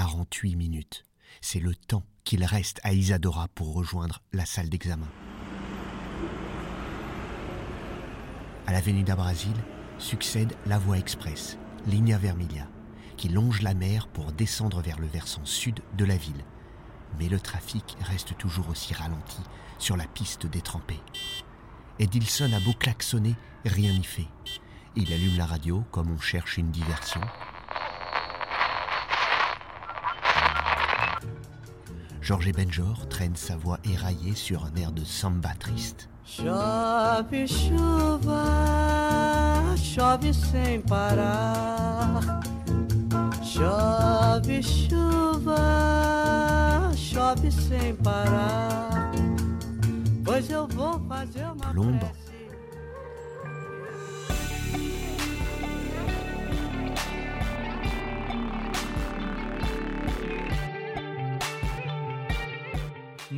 48 minutes. C'est le temps qu'il reste à Isadora pour rejoindre la salle d'examen. À l'Avenida Brasil succède la voie express, Linea Vermiglia, qui longe la mer pour descendre vers le versant sud de la ville. Mais le trafic reste toujours aussi ralenti sur la piste détrempée. Edilson a beau klaxonner, rien n'y fait. Il allume la radio comme on cherche une diversion. Georges Benjor traîne sa voix éraillée sur un air de samba triste. Chove chuva, chove sem parar. Chove chuva, chove sem parar. Pois eu vou fazer uma.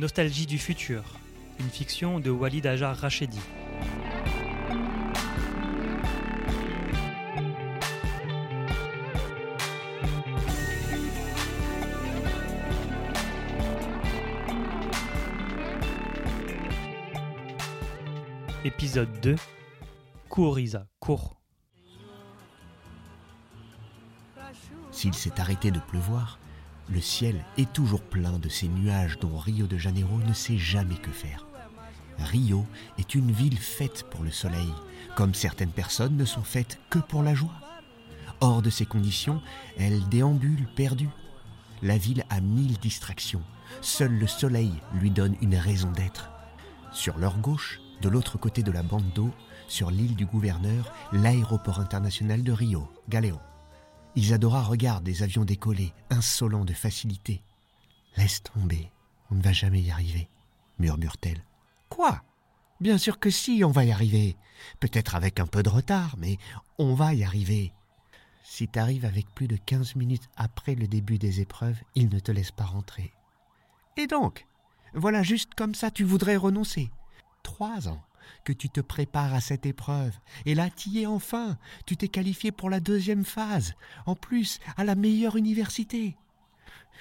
Nostalgie du futur, une fiction de Walid Ajar Rachedi. Épisode 2 Cours Isa, cours. S'il s'est arrêté de pleuvoir, le ciel est toujours plein de ces nuages dont Rio de Janeiro ne sait jamais que faire. Rio est une ville faite pour le soleil, comme certaines personnes ne sont faites que pour la joie. Hors de ces conditions, elle déambule perdue. La ville a mille distractions. Seul le soleil lui donne une raison d'être. Sur leur gauche, de l'autre côté de la bande d'eau, sur l'île du gouverneur, l'aéroport international de Rio, Galeão. Isadora regarde les avions décoller, insolents de facilité. Laisse tomber, on ne va jamais y arriver, murmure-t-elle. Quoi? Bien sûr que si, on va y arriver. Peut-être avec un peu de retard, mais on va y arriver. Si t'arrives avec plus de 15 minutes après le début des épreuves, ils ne te laissent pas rentrer. Et donc? Voilà juste comme ça tu voudrais renoncer? Trois ans que tu te prépares à cette épreuve. Et là, t'y es enfin. Tu t'es qualifié pour la deuxième phase. En plus, à la meilleure université.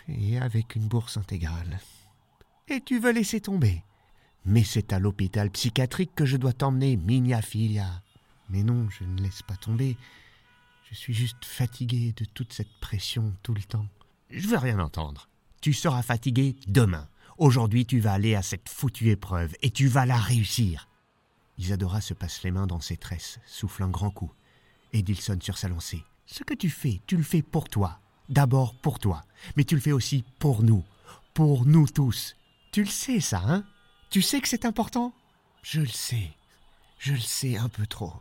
Et avec une bourse intégrale. Et tu veux laisser tomber. Mais c'est à l'hôpital psychiatrique que je dois t'emmener, Minia Filia. Mais non, je ne laisse pas tomber. Je suis juste fatigué de toute cette pression tout le temps. Je veux rien entendre. Tu seras fatigué demain. Aujourd'hui, tu vas aller à cette foutue épreuve et tu vas la réussir. Isadora se passe les mains dans ses tresses, souffle un grand coup. Edilson sur sa lancée. Ce que tu fais, tu le fais pour toi. D'abord pour toi. Mais tu le fais aussi pour nous. Pour nous tous. Tu le sais, ça, hein? Tu sais que c'est important? Je le sais. Je le sais un peu trop.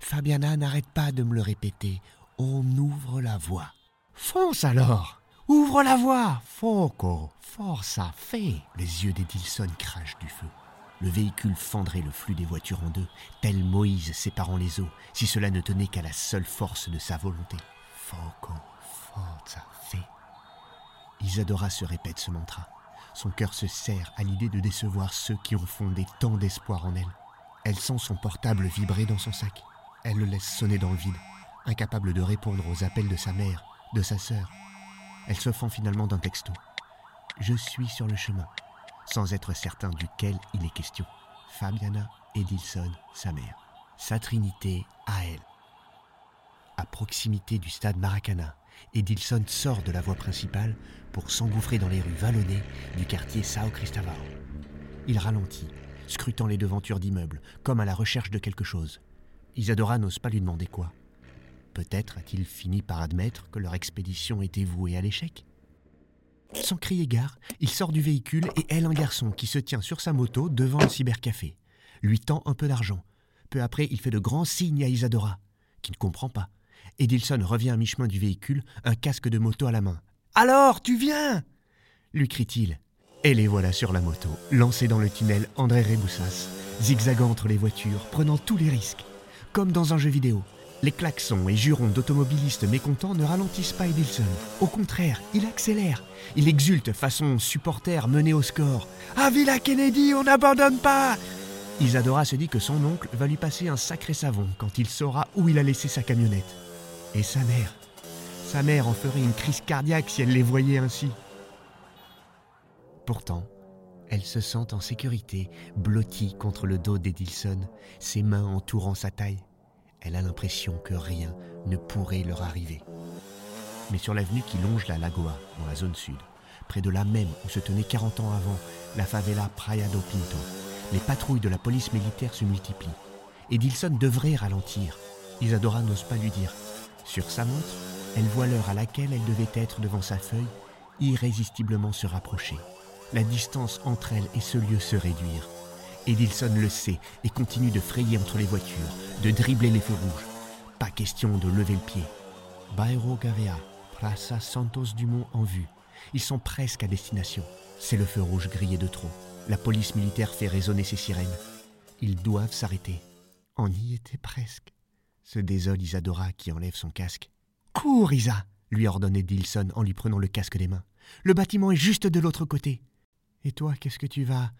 Fabiana n'arrête pas de me le répéter. On ouvre la voie. Fonce alors Ouvre la voie Foco Força Fais Les yeux d'Edilson crachent du feu. Le véhicule fendrait le flux des voitures en deux, tel Moïse séparant les eaux, si cela ne tenait qu'à la seule force de sa volonté. Foco Forza Fais Isadora se répète ce mantra. Son cœur se serre à l'idée de décevoir ceux qui ont fondé tant d'espoir en elle. Elle sent son portable vibrer dans son sac. Elle le laisse sonner dans le vide, incapable de répondre aux appels de sa mère, de sa sœur. Elle se fend finalement d'un texto. Je suis sur le chemin, sans être certain duquel il est question. Fabiana, Edilson, sa mère. Sa trinité à elle. À proximité du stade Maracana, Edilson sort de la voie principale pour s'engouffrer dans les rues vallonnées du quartier Sao Cristóvão. Il ralentit, scrutant les devantures d'immeubles, comme à la recherche de quelque chose. Isadora n'ose pas lui demander quoi. Peut-être a-t-il fini par admettre que leur expédition était vouée à l'échec Sans crier gare, il sort du véhicule et elle un garçon qui se tient sur sa moto devant un cybercafé, lui tend un peu d'argent. Peu après, il fait de grands signes à Isadora, qui ne comprend pas. Edilson revient à mi-chemin du véhicule, un casque de moto à la main. Alors, tu viens lui crie-t-il. Et les voilà sur la moto, lancés dans le tunnel André Reboussas, zigzagant entre les voitures, prenant tous les risques. Comme dans un jeu vidéo, les klaxons et jurons d'automobilistes mécontents ne ralentissent pas Edilson. Au contraire, il accélère. Il exulte façon supporter mené au score. À Villa Kennedy, on n'abandonne pas Isadora se dit que son oncle va lui passer un sacré savon quand il saura où il a laissé sa camionnette. Et sa mère Sa mère en ferait une crise cardiaque si elle les voyait ainsi. Pourtant, elle se sent en sécurité, blottie contre le dos d'Edilson, ses mains entourant sa taille. Elle a l'impression que rien ne pourrait leur arriver. Mais sur l'avenue qui longe la Lagoa, dans la zone sud, près de là même où se tenait 40 ans avant la favela Praia do Pinto, les patrouilles de la police militaire se multiplient. Edilson devrait ralentir. Isadora n'ose pas lui dire. Sur sa montre, elle voit l'heure à laquelle elle devait être devant sa feuille, irrésistiblement se rapprocher. La distance entre elle et ce lieu se réduire. Edilson le sait et continue de frayer entre les voitures, de dribbler les feux rouges. Pas question de lever le pied. Bairro Gavea, Plaza Santos Dumont en vue. Ils sont presque à destination. C'est le feu rouge grillé de trop. La police militaire fait résonner ses sirènes. Ils doivent s'arrêter. On y était presque. Se désole Isadora qui enlève son casque. Cours, Isa lui ordonnait Dilson en lui prenant le casque des mains. Le bâtiment est juste de l'autre côté. Et toi, qu'est-ce que tu vas?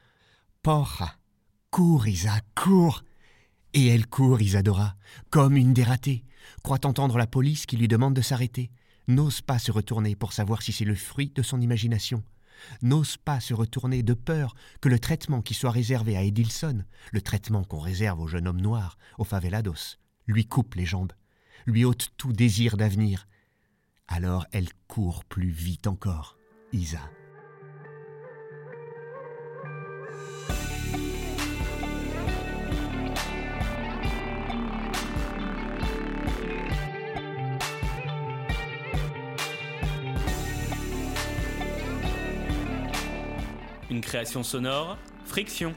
Porra Cours, Isa, cours Et elle court, Isadora, comme une dératée, croit entendre la police qui lui demande de s'arrêter, n'ose pas se retourner pour savoir si c'est le fruit de son imagination, n'ose pas se retourner de peur que le traitement qui soit réservé à Edilson, le traitement qu'on réserve aux jeunes hommes noirs, aux favelados, lui coupe les jambes, lui ôte tout désir d'avenir. Alors elle court plus vite encore, Isa. Une création sonore, Friction.